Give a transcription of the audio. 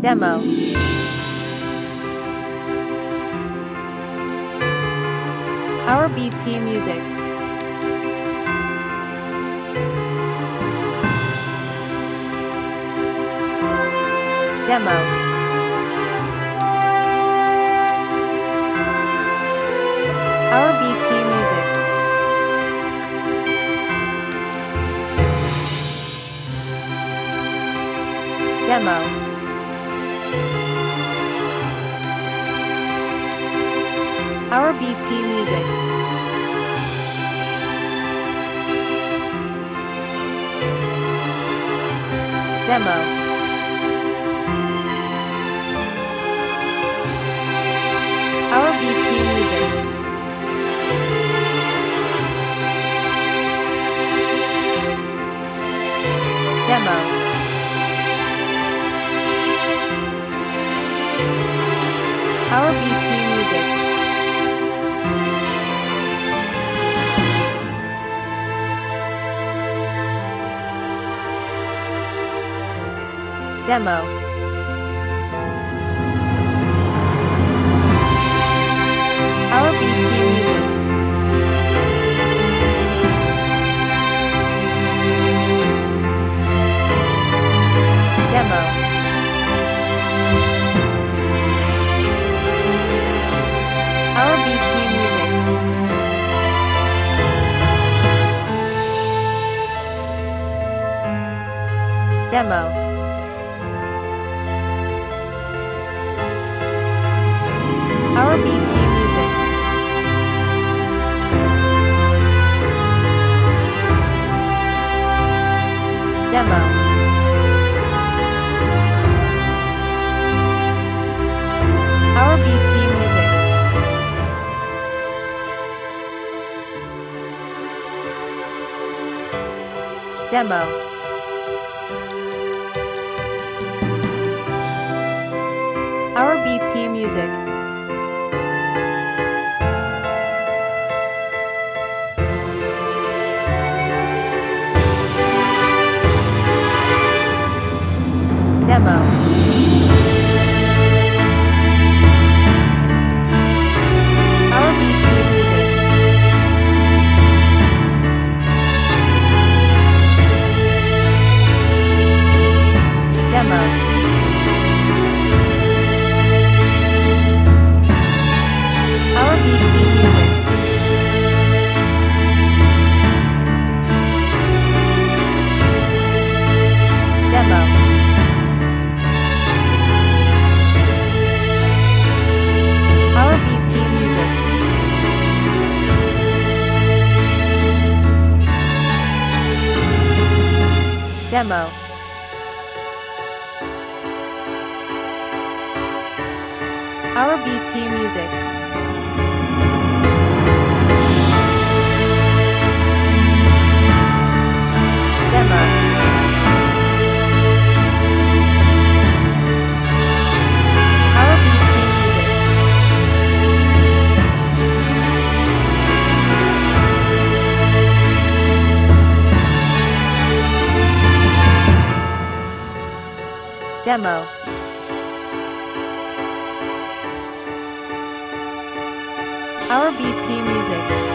Demo. RBP Music. Demo. RBP Music. Demo. RBP Music. Demo. RBP Music. Demo. RBP Music. Demo. RBP Music. Demo. Our BP Music. Demo. RBP Music. Demo. RBP Music. Demo. RBP Music. 吧。Demo. RBP Music. Demo. RBP Music.